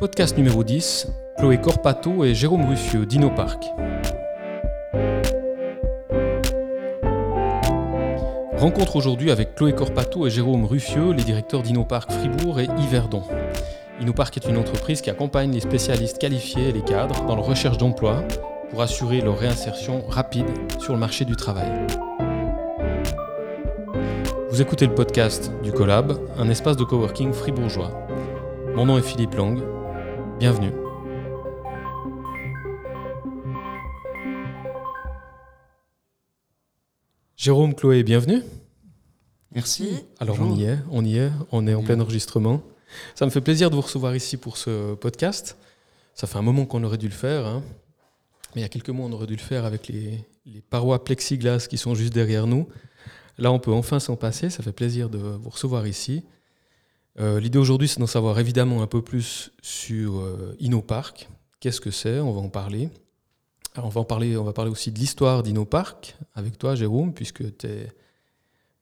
Podcast numéro 10, Chloé Corpato et Jérôme Ruffieux d'InnoPark. Rencontre aujourd'hui avec Chloé Corpato et Jérôme Ruffieux, les directeurs d'InnoPark Fribourg et Yverdon. InnoPark est une entreprise qui accompagne les spécialistes qualifiés et les cadres dans leur recherche d'emploi pour assurer leur réinsertion rapide sur le marché du travail. Vous écoutez le podcast du Collab, un espace de coworking fribourgeois. Mon nom est Philippe Lang. Bienvenue. Jérôme, Chloé, bienvenue. Merci. Alors on y est, on y est, on est en plein enregistrement. Ça me fait plaisir de vous recevoir ici pour ce podcast. Ça fait un moment qu'on aurait dû le faire, hein. mais il y a quelques mois on aurait dû le faire avec les, les parois plexiglas qui sont juste derrière nous. Là on peut enfin s'en passer, ça fait plaisir de vous recevoir ici. Euh, L'idée aujourd'hui c'est d'en savoir évidemment un peu plus sur euh, InnoPark. Qu'est-ce que c'est? On va en parler. Alors on va en parler, on va parler aussi de l'histoire d'InnoPark avec toi Jérôme, puisque tu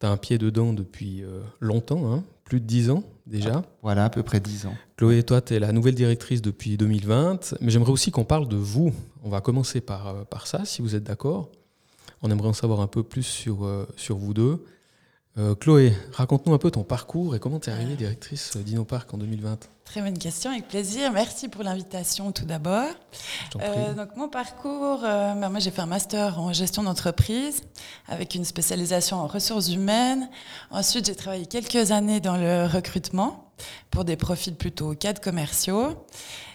as un pied dedans depuis euh, longtemps, hein, plus de 10 ans déjà. Voilà, à peu près 10 ans. Chloé, toi, tu es la nouvelle directrice depuis 2020, mais j'aimerais aussi qu'on parle de vous. On va commencer par, euh, par ça, si vous êtes d'accord. On aimerait en savoir un peu plus sur, sur vous deux. Euh, Chloé, raconte-nous un peu ton parcours et comment tu es arrivée directrice d'InnoPark en 2020. Très bonne question, avec plaisir. Merci pour l'invitation tout d'abord. Euh, donc mon parcours, euh, ben, moi j'ai fait un master en gestion d'entreprise avec une spécialisation en ressources humaines. Ensuite j'ai travaillé quelques années dans le recrutement pour des profils plutôt cadres commerciaux.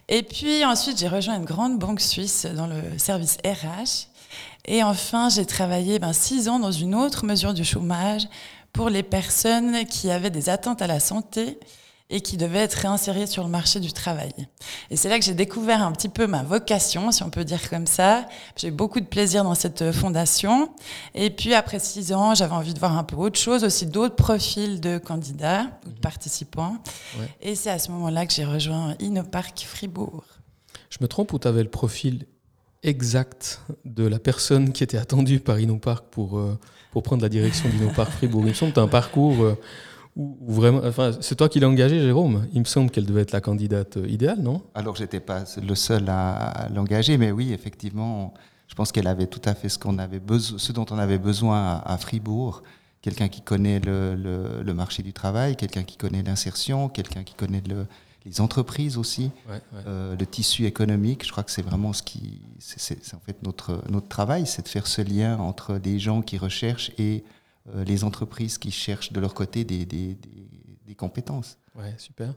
Et puis ensuite j'ai rejoint une grande banque suisse dans le service RH. Et enfin j'ai travaillé ben, six ans dans une autre mesure du chômage pour les personnes qui avaient des attentes à la santé et qui devaient être réinsérées sur le marché du travail. Et c'est là que j'ai découvert un petit peu ma vocation, si on peut dire comme ça. J'ai eu beaucoup de plaisir dans cette fondation. Et puis après six ans, j'avais envie de voir un peu autre chose, aussi d'autres profils de candidats ou de participants. Ouais. Et c'est à ce moment-là que j'ai rejoint InnoPark Fribourg. Je me trompe ou tu avais le profil exact de la personne qui était attendue par InnoPark pour, euh, pour prendre la direction d'InnoPark Fribourg. Il me semble que tu as un parcours euh, où, vraiment. Enfin, c'est toi qui l'as engagée, Jérôme. Il me semble qu'elle devait être la candidate euh, idéale, non? Alors, j'étais pas le seul à, l'engager, mais oui, effectivement, je pense qu'elle avait tout à fait ce, qu'on avait ce dont on avait besoin à, Fribourg. Quelqu'un qui connaît le, le, marché du travail, quelqu'un qui connaît l'insertion, quelqu'un qui connaît le, les entreprises aussi, ouais, ouais. Euh, le tissu économique. Je crois que c'est vraiment ce qui, c'est en fait notre notre travail, c'est de faire ce lien entre des gens qui recherchent et euh, les entreprises qui cherchent de leur côté des, des, des, des compétences. Ouais, super.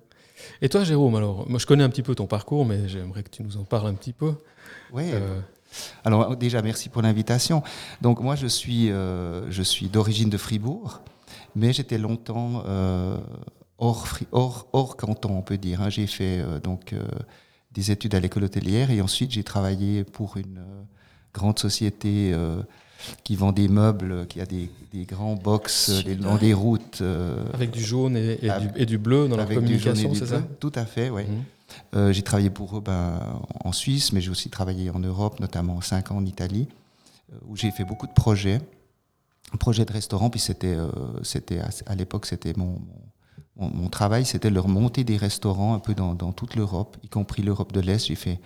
Et toi, Jérôme, alors moi je connais un petit peu ton parcours, mais j'aimerais que tu nous en parles un petit peu. Oui. Euh... Alors déjà, merci pour l'invitation. Donc moi, je suis, euh, je suis d'origine de Fribourg, mais j'étais longtemps euh, hors, hors, hors canton, on peut dire. Hein. J'ai fait euh, donc euh, des études à l'école hôtelière et ensuite j'ai travaillé pour une euh, grande société qui vend des meubles, qui a des, des grands box les long des routes. avec du jaune et, et, avec, du, et, du, bleu dans leur communication, c'est ça? Tout à fait, oui. Mmh. J'ai travaillé pour eux ben, en Suisse, mais j'ai aussi travaillé en Europe, notamment 5 ans en Italie, où j'ai fait beaucoup de projets. Un projet de restaurant, puis c'était, c'était à, à l'époque, c'était mon, mon, mon travail, c'était leur monter des restaurants un peu dans, toute l'Europe, y compris l'Europe de l'Est. J'ai fait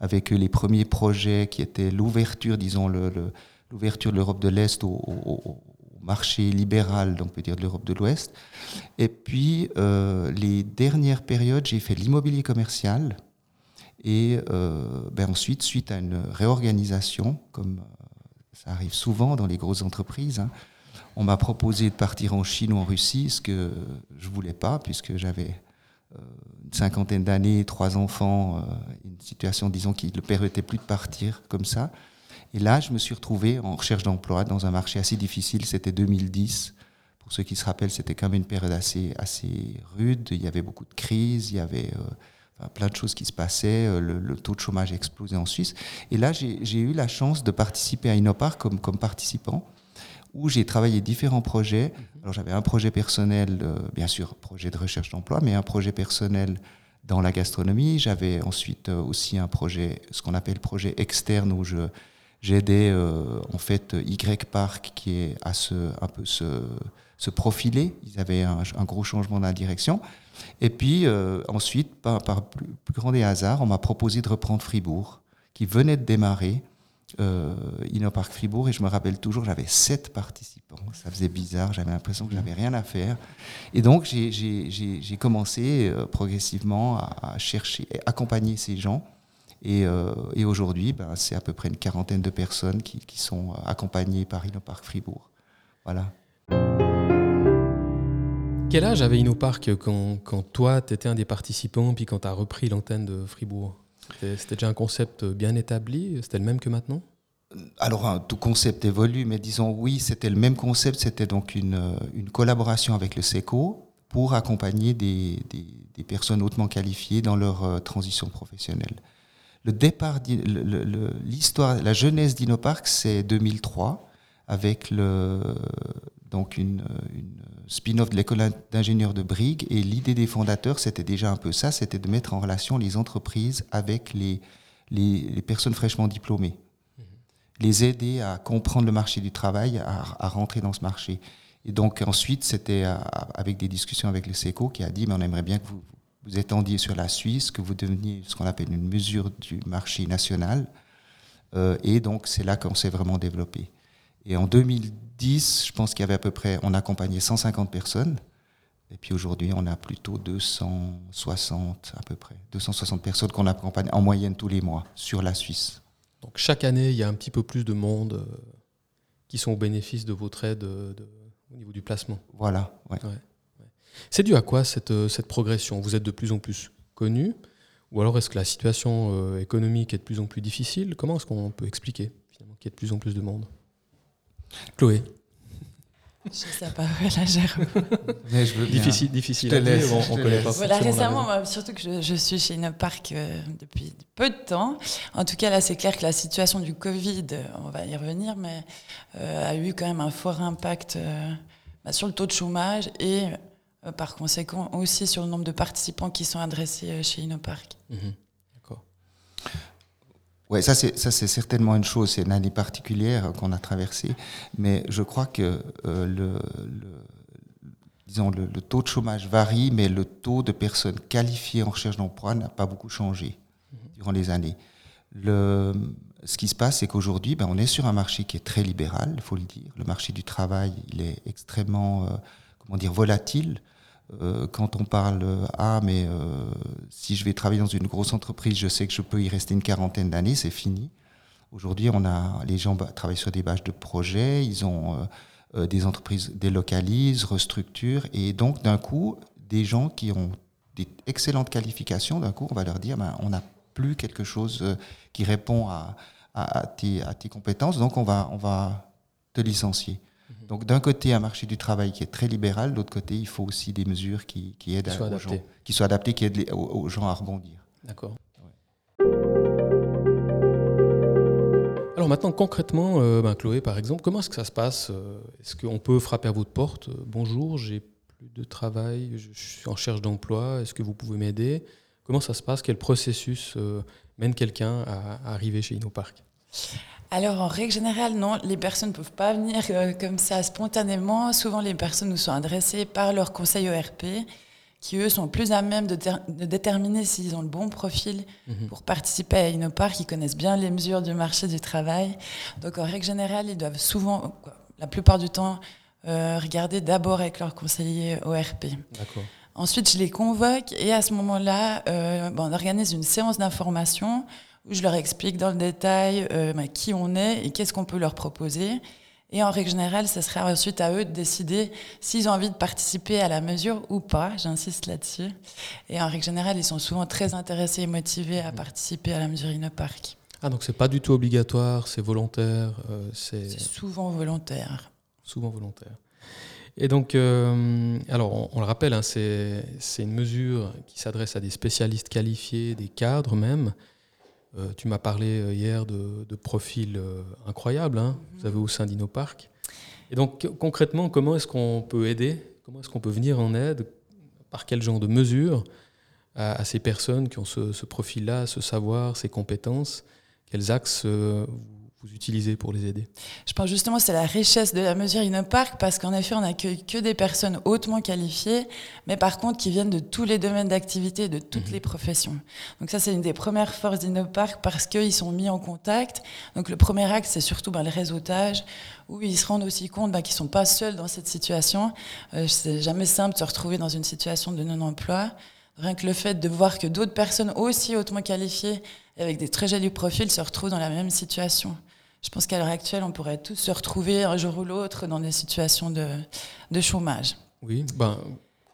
avec eux les premiers projets qui étaient l'ouverture, disons, l'ouverture de l'Europe de l'Est au, marché libéral, donc on peut dire de l'Europe de l'Ouest. Et puis, euh, les dernières périodes, j'ai fait l'immobilier commercial. Et euh, ben ensuite, suite à une réorganisation, comme ça arrive souvent dans les grosses entreprises, hein, on m'a proposé de partir en Chine ou en Russie, ce que je voulais pas, puisque j'avais euh, une cinquantaine d'années, trois enfants, une situation, disons, qui ne permettait plus de partir comme ça. Et là, je me suis retrouvé en recherche d'emploi dans un marché assez difficile. C'était 2010. Pour ceux qui se rappellent, c'était quand même une période assez, assez rude. Il y avait beaucoup de crises, il y avait euh, plein de choses qui se passaient. Euh, le, taux de chômage explosait en Suisse. Et là, j'ai eu la chance de participer à Innopar comme, comme participant, où j'ai travaillé différents projets. Alors, j'avais un projet personnel, euh, bien sûr, projet de recherche d'emploi, mais un projet personnel dans la gastronomie. J'avais ensuite euh, aussi un projet, ce qu'on appelle projet externe, où je j'ai aidé euh, en fait Y Park qui est à ce un peu ce, se profiler. Ils avaient un, gros changement dans la direction. Et puis ensuite, par, par plus, plus, grand des hasards, on m'a proposé de reprendre Fribourg, qui venait de démarrer euh, Innopark Fribourg et je me rappelle toujours, j'avais sept participants. Ça faisait bizarre, j'avais l'impression que j'avais rien à faire. Et donc j'ai commencé euh, progressivement à, chercher, à accompagner ces gens. Et, euh, aujourd'hui, ben, c'est à peu près une quarantaine de personnes qui, sont accompagnées par Innopark Fribourg. Voilà. Quel âge avait Innopark quand, quand toi, tu étais un des participants, puis quand tu as repris l'antenne de Fribourg? C'était déjà un concept bien établi C'était le même que maintenant? Alors, tout concept évolue, mais disons oui, c'était le même concept. C'était donc une, une, collaboration avec le SECO pour accompagner des, des, personnes hautement qualifiées dans leur euh, transition professionnelle. Le départ, l'histoire, la jeunesse d'Innopark, c'est 2003, avec le, donc une, une spin-off de l'école d'ingénieurs de Brigue. Et l'idée des fondateurs, c'était déjà un peu ça, c'était de mettre en relation les entreprises avec les, les, personnes fraîchement diplômées. Mhm. Les aider à comprendre le marché du travail, à, rentrer dans ce marché. Et donc ensuite, c'était avec des discussions avec le SECO qui a dit, mais on aimerait bien que vous vous étendiez sur la Suisse, que vous deveniez ce qu'on appelle une mesure du marché national. Euh, et donc c'est là qu'on s'est vraiment développé. Et en 2010, je pense qu'il y avait à peu près, on accompagnait 150 personnes. Et puis aujourd'hui, on a plutôt 260 à peu près, 260 personnes qu'on accompagne en moyenne tous les mois sur la Suisse. Donc chaque année, il y a un petit peu plus de monde euh, qui sont au bénéfice de votre aide au niveau du placement. Voilà. Ouais. C'est dû à quoi cette, euh, cette progression? Vous êtes de plus en plus connu Ou alors est-ce que la situation euh, économique est de plus en plus difficile? Comment est-ce qu'on peut expliquer finalement qu'il y ait de plus en plus de monde? Chloé. Je sais pas, là, je difficile, difficile. Je te laisse, on, connaît pas voilà, récemment, surtout que je, suis chez Inopark euh, depuis peu de temps. En tout cas, là, c'est clair que la situation du Covid, on va y revenir, mais euh, a eu quand même un fort impact euh, bah, sur le taux de chômage et par conséquent aussi sur le nombre de participants qui sont adressés chez Inopark. Mhm. Ça c'est certainement une chose, c'est une année particulière qu'on a traversée, mais je crois que euh, le, taux de chômage varie, mais le taux de personnes qualifiées en recherche d'emploi n'a pas beaucoup changé durant les années. Ce qui se passe, c'est qu'aujourd'hui, ben, on est sur un marché qui est très libéral, il faut le dire. Le marché du travail, il est extrêmement, euh, volatile. Euh, quand on parle euh, ah mais euh, si je vais travailler dans une grosse entreprise, je sais que je peux y rester une quarantaine d'années, c'est fini. Aujourd'hui, on a les gens travaillent sur des bases de projets, ils ont des entreprises délocalisent, restructurent et donc d'un coup, des gens qui ont des excellentes qualifications, d'un coup, on va leur dire ben, on n'a plus quelque chose qui répond à, à, tes, à, tes, compétences, donc on va, on va te licencier. Mhm. Donc d'un côté, un marché du travail qui est très libéral, de l'autre côté, il faut aussi des mesures qui, qui aident aux gens, qui soient adaptées, qui aident aux, gens à rebondir. D'accord. Alors maintenant, concrètement, euh, ben, Chloé, par exemple, comment est-ce que ça se passe euh, Est-ce qu'on peut frapper à votre porte euh, Bonjour, j'ai plus de travail, je suis en recherche d'emploi, est-ce que vous pouvez m'aider? Comment ça se passe? Quel processus mène quelqu'un à, à arriver chez InnoPark alors, en règle générale, non, les personnes ne peuvent pas venir euh, comme ça spontanément. Souvent, les personnes nous sont adressées par leur conseil ERP, qui eux sont plus à même de, déterminer s'ils ont le bon profil mhm. pour participer à Innopar, qui connaissent bien les mesures du marché du travail. Donc, en règle générale, ils doivent souvent, la plupart du temps, euh, regarder d'abord avec leur conseiller ORP. Ensuite, je les convoque et à ce moment-là, euh, on organise une séance d'information où je leur explique dans le détail euh, bah, qui on est et qu'est-ce qu'on peut leur proposer. Et en règle générale, ce sera ensuite à eux de décider s'ils ont envie de participer à la mesure ou pas. J'insiste là-dessus. Et en règle générale, ils sont souvent très intéressés et motivés à participer à la mesure InnoPark. Ah, donc c'est pas du tout obligatoire, c'est volontaire euh, C'est souvent volontaire. Souvent volontaire. Et donc, euh, alors on, on, le rappelle, hein, c'est une mesure qui s'adresse à des spécialistes qualifiés, des cadres même, euh, tu m'as parlé euh, hier de, profils euh, incroyables, hein, mhm. vous avez au sein d'InnoPark. Et donc concrètement, comment est-ce qu'on peut aider Comment est-ce qu'on peut venir en aide Par quel genre de mesures à, ces personnes qui ont ce, profil-là, ce savoir, ces compétences Quels axes vous utilisez pour les aider? Je pense justement c'est la richesse de la mesure InnoPark parce qu'en effet on n'accueille que des personnes hautement qualifiées, mais par contre qui viennent de tous les domaines d'activité, de toutes mhm. les professions. Donc ça c'est une des premières forces d'InnoPark parce qu'ils sont mis en contact. Donc le premier acte c'est surtout ben, le réseautage où ils se rendent aussi compte ben, qu'ils sont pas seuls dans cette situation. Euh, c'est jamais simple de se retrouver dans une situation de non-emploi. Rien que le fait de voir que d'autres personnes aussi hautement qualifiées et avec des très jolis profils se retrouvent dans la même situation. Je pense qu'à l'heure actuelle, on pourrait tous se retrouver un jour ou l'autre dans des situations de, de chômage. Oui, ben,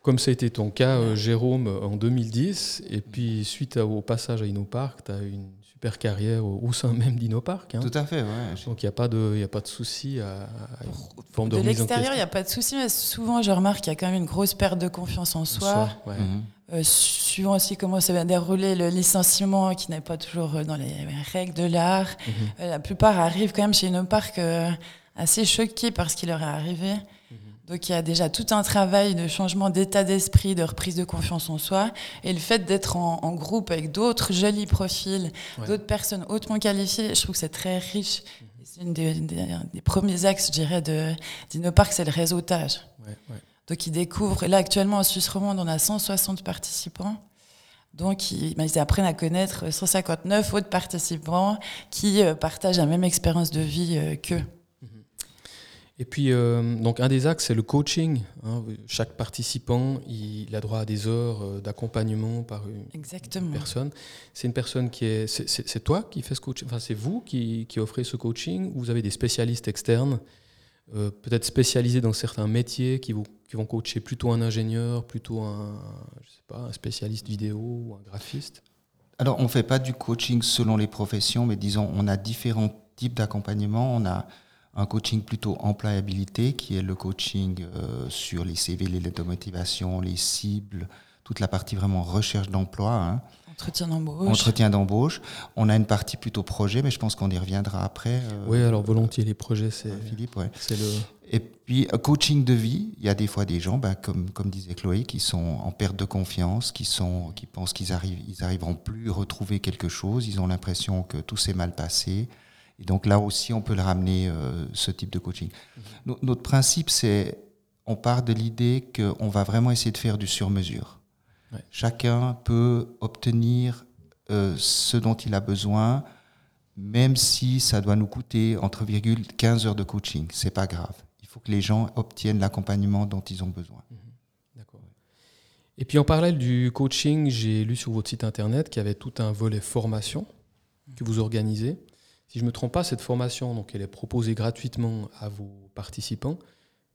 comme ça a été ton cas, euh, Jérôme, en 2010, et puis suite au passage à InnoPark, tu as une super carrière au, sein même d'InnoPark. Hein. Tout à fait, ouais. Donc il n'y a pas de, a pas de souci à, à de, de l'extérieur, il n'y a pas de souci, mais souvent je remarque qu'il y a quand même une grosse perte de confiance en soi. Mhm. Suivant aussi comment ça va dérouler le licenciement, qui n'est pas toujours euh, dans les règles de l'art, mhm. euh, la plupart arrivent quand même chez InnoPark assez choqués par ce qui leur est arrivé. Mhm. Donc il y a déjà tout un travail de changement d'état d'esprit, de reprise de confiance en soi. Et le fait d'être en, groupe avec d'autres jolis profils, d'autres personnes hautement qualifiées, je trouve que c'est très riche. Mhm. C'est un des, premiers axes, je dirais, d'InnoPark, c'est le réseautage. Ouais, donc ils découvrent, là actuellement en Suisse romande, on a 160 participants. Donc ils, ben, ils apprennent à connaître 159 autres participants qui euh, partagent la même expérience de vie euh, qu'eux. Et puis, euh, donc un des axes, c'est le coaching. Hein. Chaque participant, il a droit à des heures d'accompagnement par une, personne. C'est une personne qui est. C'est toi qui fais ce coaching Enfin, c'est vous qui, qui offrez ce coaching ou vous avez des spécialistes externes euh, peut-être spécialisés dans certains métiers qui, vous, qui, vont coacher plutôt un ingénieur, plutôt un, je sais pas, un spécialiste vidéo ou un graphiste Alors, on ne fait pas du coaching selon les professions, mais disons, on a différents types d'accompagnement. On a un coaching plutôt employabilité, qui est le coaching euh, sur les CV, les lettres de motivation, les cibles, toute la partie vraiment recherche d'emploi. Hein. Entretien d'embauche. Entretien d'embauche. On a une partie plutôt projet, mais je pense qu'on y reviendra après. Euh, oui, alors volontiers, les projets, c'est Philippe. Ouais. C'est le... Et puis, coaching de vie, il y a des fois des gens, ben, comme, comme disait Chloé, qui sont en perte de confiance, qui, sont, qui pensent qu'ils arrivent, ils arriveront plus à retrouver quelque chose, ils ont l'impression que tout s'est mal passé. Et donc là aussi, on peut le ramener, euh, ce type de coaching. Mhm. Notre principe, c'est, on part de l'idée qu'on va vraiment essayer de faire du sur-mesure. Chacun peut obtenir euh, ce dont il a besoin, même si ça doit nous coûter entre 15 heures de coaching. C'est pas grave. Il faut que les gens obtiennent l'accompagnement dont ils ont besoin. Mhm. D'accord. Et puis en parallèle du coaching, j'ai lu sur votre site internet qu'il y avait tout un volet formation que vous organisez. Si je ne me trompe pas, cette formation, donc, elle est proposée gratuitement à vos participants,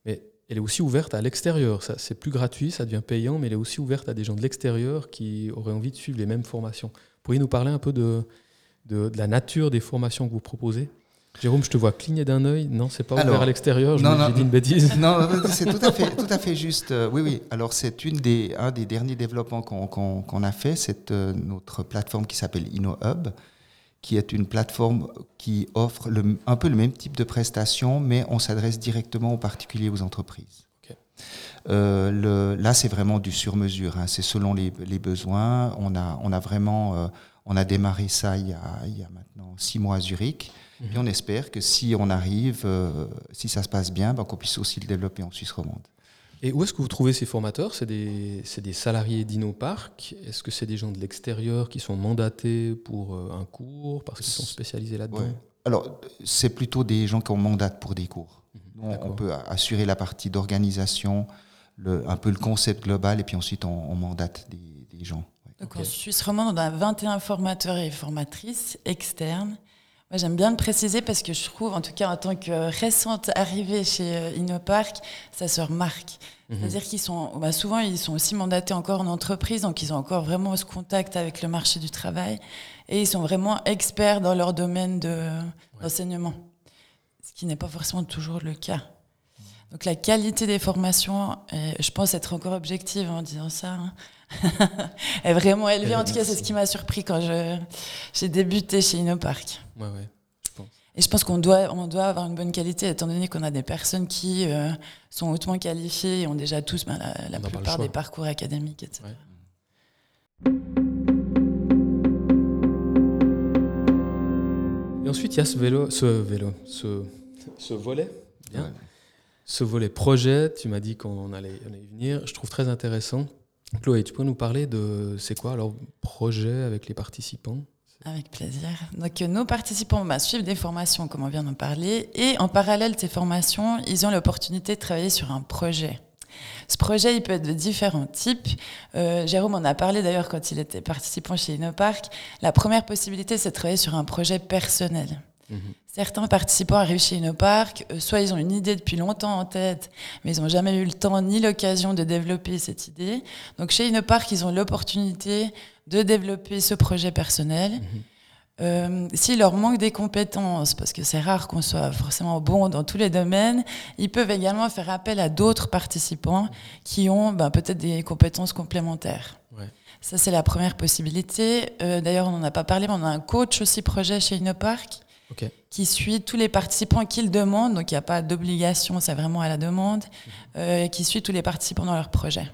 mais elle est aussi ouverte à l'extérieur. C'est plus gratuit, ça devient payant, mais elle est aussi ouverte à des gens de l'extérieur qui auraient envie de suivre les mêmes formations. Pourriez nous parler un peu de, de, la nature des formations que vous proposez? Jérôme, je te vois cligner d'un œil. Non, c'est pas ouvert à l'extérieur. J'ai dit une bêtise. Non, c'est tout à fait, tout à fait juste. Euh, oui, oui. Alors c'est une des, un des derniers développements qu'on a fait. C'est euh, notre plateforme qui s'appelle InnoHub qui est une plateforme qui offre le, un peu le même type de prestations, mais on s'adresse directement aux particuliers, aux entreprises. Euh, le, là, c'est vraiment du sur-mesure. Hein. C'est selon les, les, besoins. On a, on a vraiment, euh, on a démarré ça il y a, il y a maintenant six mois à Zurich. Mhm. Et on espère que si on arrive, euh, si ça se passe bien, ben, qu'on puisse aussi le développer en Suisse romande. Et où est-ce que vous trouvez ces formateurs? C'est des, des, salariés d'InnoPark Est-ce que c'est des gens de l'extérieur qui sont mandatés pour euh, un cours parce qu'ils sont spécialisés là-dedans? Alors, c'est plutôt des gens qu'on mandate pour des cours. Mhm, on peut assurer la partie d'organisation, un peu le concept global, et puis ensuite on, mandate des, gens. Donc en Suisse romande, on a 21 formateurs et formatrices externes moi, j'aime bien le préciser parce que je trouve, en tout cas en tant que récente arrivée chez euh, InnoPark, ça se remarque. Mhm. C'est-à-dire qu'ils sont, bah, souvent, ils sont aussi mandatés encore en entreprise, donc ils ont encore vraiment ce contact avec le marché du travail et ils sont vraiment experts dans leur domaine d'enseignement, ce qui n'est pas forcément toujours le cas. Donc la qualité des formations, je pense être encore objective en disant ça, hein, est vraiment élevée. En tout cas, c'est ce qui m'a surpris quand j'ai débuté chez InnoPark. Ouais, ouais, je pense. Et je pense qu'on doit, on doit avoir une bonne qualité, étant donné qu'on a des personnes qui euh, sont hautement qualifiées et ont déjà tous ben, la, plupart des parcours académiques, etc. Et ensuite, il y a ce vélo, ce vélo, ce, ce volet, bien. Ce volet projet, tu m'as dit qu'on allait, allait, venir. Je trouve très intéressant. Chloé, tu peux nous parler de c'est quoi alors projet avec les participants? Avec plaisir. Donc, nos participants bah, suivent des formations, comme on vient d'en parler, et en parallèle de ces formations, ils ont l'opportunité de travailler sur un projet. Ce projet, il peut être de différents types. Euh, Jérôme en a parlé d'ailleurs quand il était participant chez InnoPark. La première possibilité, c'est de travailler sur un projet personnel. Mhm. Certains participants arrivent chez InnoPark, soit ils ont une idée depuis longtemps en tête, mais ils n'ont jamais eu le temps ni l'occasion de développer cette idée. Donc chez InnoPark, ils ont l'opportunité de développer ce projet personnel. Euh, S'il leur manque des compétences, parce que c'est rare qu'on soit forcément bon dans tous les domaines, ils peuvent également faire appel à d'autres participants qui ont ben, peut-être des compétences complémentaires. Ça, c'est la première possibilité. Euh, D'ailleurs, on n'en a pas parlé, mais on a un coach aussi projet chez InnoPark qui suit tous les participants qui le demandent. Donc, il n'y a pas d'obligation, c'est vraiment à la demande, mhm. euh, qui suit tous les participants dans leur projet.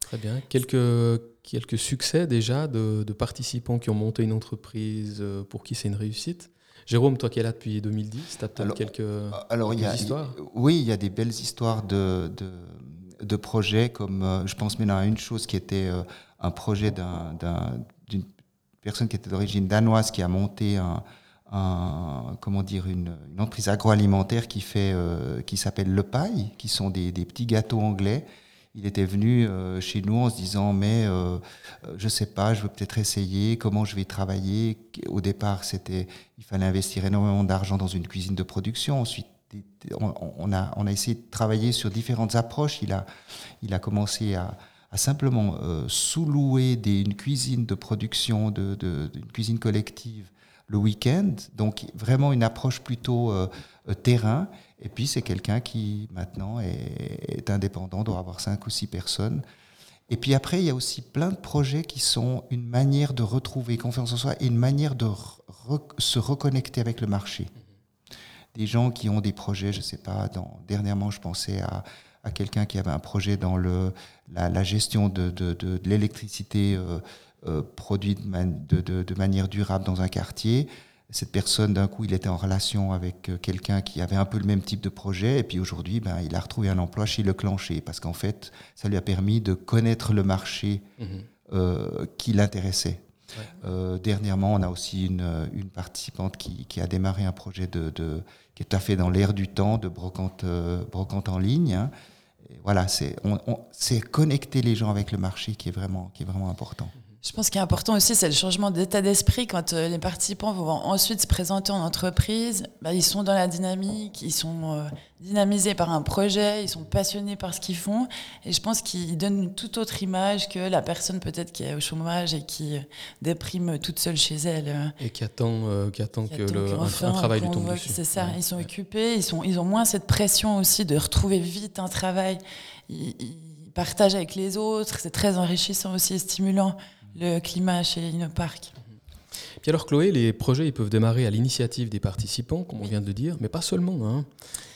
Très bien. Quelques quelques succès déjà de, participants qui ont monté une entreprise euh, pour qui c'est une réussite. Jérôme, toi qui es là depuis 2010, tu as peut-être quelques, histoires? Oui, il y a des belles histoires de, de, projets, comme euh, je pense maintenant à une chose qui était un projet d'une personne qui était d'origine danoise qui a monté un, comment dire, une, entreprise agroalimentaire qui, fait, qui s'appelle Le Paille, qui sont des, des petits gâteaux anglais il était venu euh, chez nous en se disant mais euh, euh, je sais pas, je veux peut-être essayer, comment je vais travailler. Au départ, c'était il fallait investir énormément d'argent dans une cuisine de production. Ensuite, on, a on a essayé de travailler sur différentes approches. Il a il a commencé à, simplement sous-louer une cuisine de production, de, de, une cuisine collective le week-end. Donc vraiment une approche plutôt terrain. Et puis c'est quelqu'un qui maintenant est, indépendant, doit avoir cinq ou six personnes. Et puis après, il y a aussi plein de projets qui sont une manière de retrouver confiance en soi et une manière de se reconnecter avec le marché. Des gens qui ont des projets, je ne sais pas, dans, dernièrement je pensais à, quelqu'un qui avait un projet dans le, la, gestion de, de, de, l'électricité euh, euh, produite de, de, manière durable dans un quartier cette personne, d'un coup, il était en relation avec euh, quelqu'un qui avait un peu le même type de projet, et puis aujourd'hui, ben, il a retrouvé un emploi chez Le Clancher, parce qu'en fait, ça lui a permis de connaître le marché mhm. euh, qui l'intéressait. Dernièrement, on a aussi une, une participante qui, qui, a démarré un projet de, de, qui est tout à fait dans l'air du temps, de brocante, brocante en ligne. Hein. voilà, c'est connecter les gens avec le marché qui est vraiment, qui est vraiment important. Je pense qu'il est important aussi, c'est le changement d'état d'esprit. Quand euh, les participants vont ensuite se présenter en entreprise, bah, ils sont dans la dynamique, ils sont euh, dynamisés par un projet, ils sont passionnés par ce qu'ils font. Et je pense qu'ils donnent une toute autre image que la personne peut-être qui est au chômage et qui euh, déprime toute seule chez elle. Et qui attend, qui attend que le, un, travail lui tombe dessus. C'est ça, ils sont occupés, ils, sont, ils ont moins cette pression aussi de retrouver vite un travail. Ils, ils partagent avec les autres, c'est très enrichissant aussi et stimulant le climat chez Innopark. Puis alors Chloé, les projets ils peuvent démarrer à l'initiative des participants, comme on vient de dire, mais pas seulement. Hein.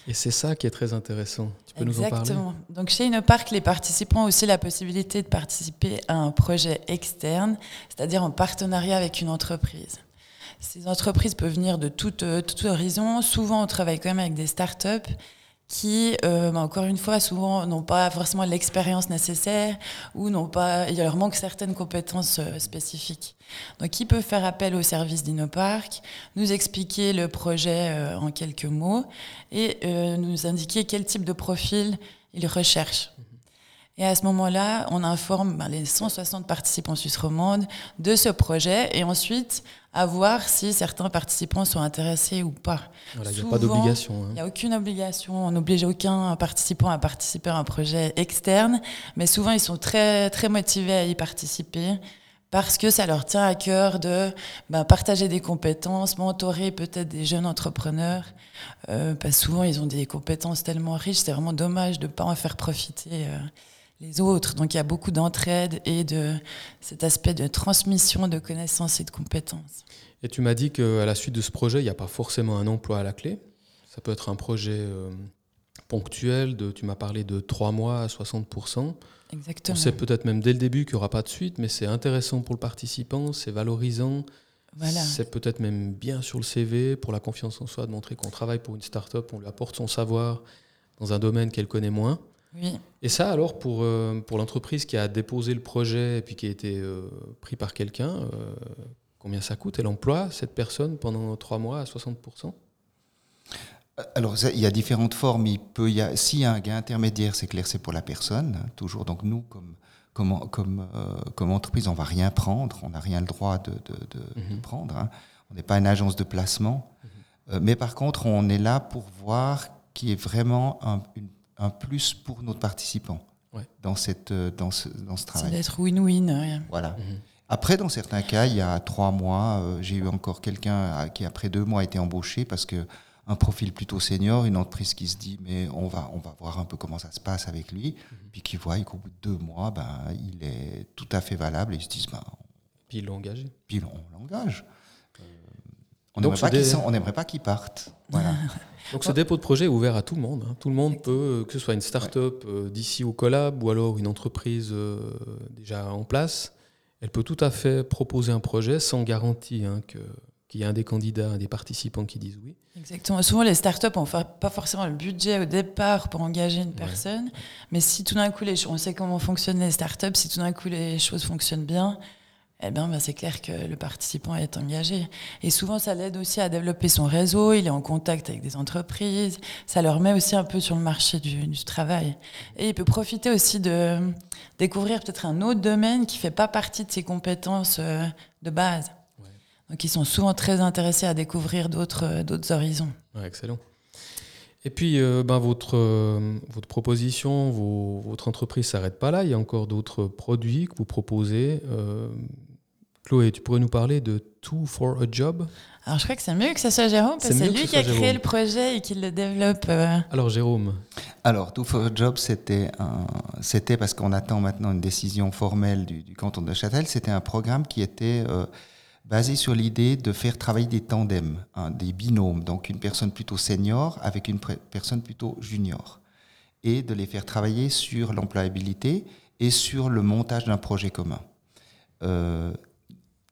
Et c'est ça qui est très intéressant. Tu peux nous en parler? Exactement. Donc chez Innopark, les participants ont aussi la possibilité de participer à un projet externe, c'est-à-dire en partenariat avec une entreprise. Ces entreprises peuvent venir de tout, euh, tout horizon. Souvent, on travaille quand même avec des startups qui, euh, bah, encore une fois, souvent n'ont pas forcément l'expérience nécessaire ou n'ont pas, il leur manque certaines compétences euh, spécifiques. Donc, qui peut faire appel au service d'Innopark, nous expliquer le projet euh, en quelques mots et nous indiquer quel type de profil il recherche. Et à ce moment-là, on informe ben, les 160 participants suisses romandes de ce projet et ensuite à voir si certains participants sont intéressés ou pas. Il n'y a pas d'obligation. Hein. Il n'y a aucune obligation. On n'oblige aucun participant à participer à un projet externe, mais souvent ils sont très, très motivés à y participer parce que ça leur tient à cœur de ben, partager des compétences, mentorer peut-être des jeunes entrepreneurs. Euh, parce que souvent, ils ont des compétences tellement riches, c'est vraiment dommage de ne pas en faire profiter. Euh, les autres. Donc il y a beaucoup d'entraide et de cet aspect de transmission de connaissances et de compétences. Et tu m'as dit qu'à la suite de ce projet, il n'y a pas forcément un emploi à la clé. Ça peut être un projet euh, ponctuel, de, tu m'as parlé de 3 mois à 60%. Exactement. On sait peut-être même dès le début qu'il n'y aura pas de suite, mais c'est intéressant pour le participant, c'est valorisant. C'est peut-être même bien sur le CV pour la confiance en soi de montrer qu'on travaille pour une start-up, on lui apporte son savoir dans un domaine qu'elle connaît moins. Et ça, alors, pour, euh, pour l'entreprise qui a déposé le projet et puis qui a été euh, pris par quelqu'un, euh, combien ça coûte Elle emploie cette personne pendant trois mois à 60% alors, il y a différentes formes. Il peut, y a, s'il y a un gain intermédiaire, c'est clair, c'est pour la personne, hein, toujours. Donc, nous, comme, comme, comme, comme entreprise, on ne va rien prendre. On n'a rien le droit de, de, mhm. prendre. Hein. On n'est pas une agence de placement. Mhm. mais par contre, on est là pour voir qui est vraiment un, une un plus pour nos participants dans, cette, euh, dans, ce, dans ce travail. C'est d'être win-win. Voilà. Mhm. Après, dans certains cas, il y a trois mois, euh, j'ai eu encore quelqu'un qui, après deux mois, a été embauché parce que un profil plutôt senior, une entreprise qui se dit mais on va on va voir un peu comment ça se passe avec lui, mhm. puis qui voit qu'au bout de deux mois, ben il est tout à fait valable et ils se disent ben, puis ils l'ont engagé. Puis on l'engage. On n'aimerait pas qu'il parte. Voilà. Donc ce dépôt de projet est ouvert à tout le monde. Hein. Tout le monde peut, que ce soit une start-up euh, d'ici au collab ou alors une entreprise euh, déjà en place, elle peut tout à fait proposer un projet sans garantie hein, qu'il y ait un des candidats, un des participants qui disent oui. Exactement. Souvent, les startups n'ont pas forcément le budget au départ pour engager une personne, mais si tout d'un coup, les, on sait comment fonctionnent les startups, si tout d'un coup les choses fonctionnent bien, eh bien, ben, c'est clair que le participant est engagé. Et souvent, ça l'aide aussi à développer son réseau, il est en contact avec des entreprises, ça leur met aussi un peu sur le marché du, travail. Et il peut profiter aussi de découvrir peut-être un autre domaine qui ne fait pas partie de ses compétences euh, de base. Donc, ils sont souvent très intéressés à découvrir d'autres euh, horizons. excellent. Et puis, euh, ben, votre, votre proposition, votre entreprise ne s'arrête pas là. Il y a encore d'autres produits que vous proposez. Chloé, tu pourrais nous parler de Two for a Job? Alors, je crois que c'est mieux que ce soit Jérôme, parce que c'est lui qui a créé le projet et qui le développe. Euh. Alors, Jérôme Alors, Two for a Job, c'était c'était parce qu'on attend maintenant une décision formelle du, canton de Châtel. C'était un programme qui était euh, basé sur l'idée de faire travailler des tandems, hein, des binômes, donc une personne plutôt senior avec une personne plutôt junior, et de les faire travailler sur l'employabilité et sur le montage d'un projet commun. Euh,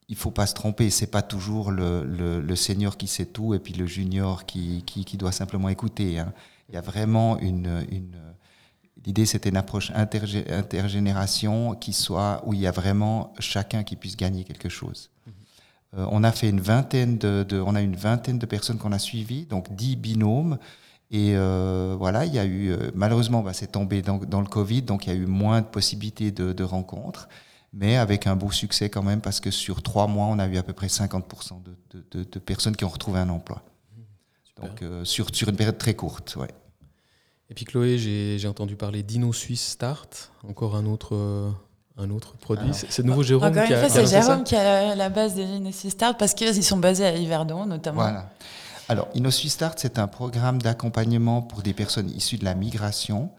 il faut pas se tromper, c'est pas toujours le, le, senior qui sait tout et puis le junior qui, qui, doit simplement écouter. Hein. Il y a vraiment une, une l'idée c'était une approche intergénération qui soit où il y a vraiment chacun qui puisse gagner quelque chose. Mm-hmm. Euh, on a fait une vingtaine de, on a une vingtaine de personnes qu'on a suivies, donc dix binômes. Et euh, voilà, il y a eu euh, malheureusement, bah, c'est tombé dans, dans, le Covid, donc il y a eu moins de possibilités de, de rencontres mais avec un beau succès quand même, parce que sur trois mois, on a eu à peu près 50% de, de, personnes qui ont retrouvé un emploi. Donc euh, sur, sur une période très courte, ouais. Et puis Chloé, j'ai entendu parler d'Inno Suisse Start, encore un autre, euh, un autre produit. C'est nouveau Jérôme encore qui a, une fois, c'est Jérôme qui a la base d'Inno Suisse Start, parce qu'ils sont basés à Yverdon notamment. Voilà. Alors, InnoSuisse Start, c'est un programme d'accompagnement pour des personnes issues de la migration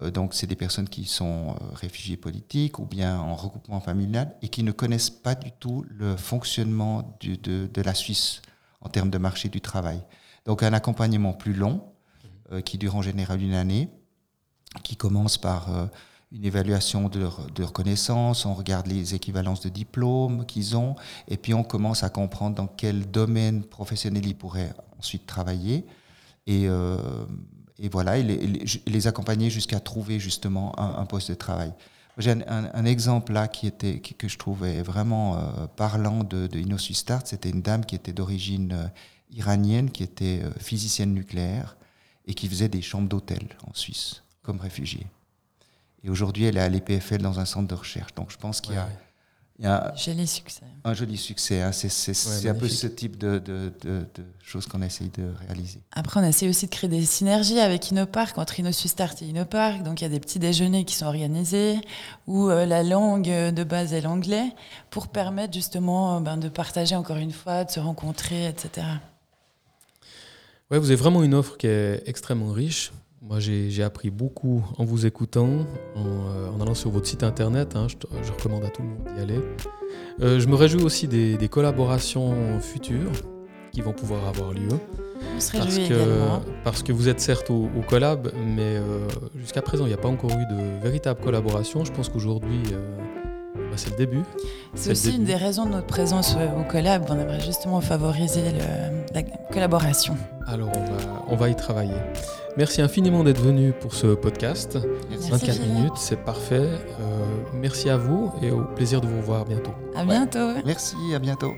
donc, c'est des personnes qui sont euh, réfugiés politiques ou bien en regroupement familial et qui ne connaissent pas du tout le fonctionnement de, la Suisse en termes de marché du travail. Donc, un accompagnement plus long, euh, qui dure en général une année, qui commence par une évaluation de leur, de on regarde les équivalences de diplômes qu'ils ont, et puis on commence à comprendre dans quel domaine professionnel ils pourraient ensuite travailler. Et et voilà, et les, accompagner jusqu'à trouver justement un, poste de travail. J'ai un, exemple là qui était, que je trouvais vraiment euh, parlant de, de. C'était une dame qui était d'origine euh, iranienne, qui était euh, physicienne nucléaire et qui faisait des chambres d'hôtel en Suisse comme réfugiée. Et aujourd'hui, elle est à l'EPFL dans un centre de recherche. Donc je pense qu'il y a il y a joli succès. Un joli succès. Hein. C'est un peu ce type de, de, de, choses qu'on essaye de réaliser. Après, on essaie aussi de créer des synergies avec InnoPark, entre InnoSuistart et InnoPark. Donc, il y a des petits déjeuners qui sont organisés où euh, la langue de base est l'anglais pour permettre justement ben, de partager encore une fois, de se rencontrer, etc. Ouais, vous avez vraiment une offre qui est extrêmement riche. Moi, j'ai appris beaucoup en vous écoutant, en, euh, allant sur votre site internet. Hein, je, recommande à tout le monde d'y aller. Euh, je me réjouis aussi des, collaborations futures qui vont pouvoir avoir lieu. On se parce, que, parce que vous êtes certes au, collab, mais euh, jusqu'à présent, il n'y a pas encore eu de véritable collaboration. Je pense qu'aujourd'hui, bah, c'est le début. C'est aussi une des raisons de notre présence au collab. On aimerait justement favoriser la collaboration. Alors on va, on va y travailler. Merci infiniment d'être venu pour ce podcast. Merci 24 minutes, c'est parfait. Euh, merci à vous et au plaisir de vous revoir bientôt. À bientôt. Merci, à bientôt.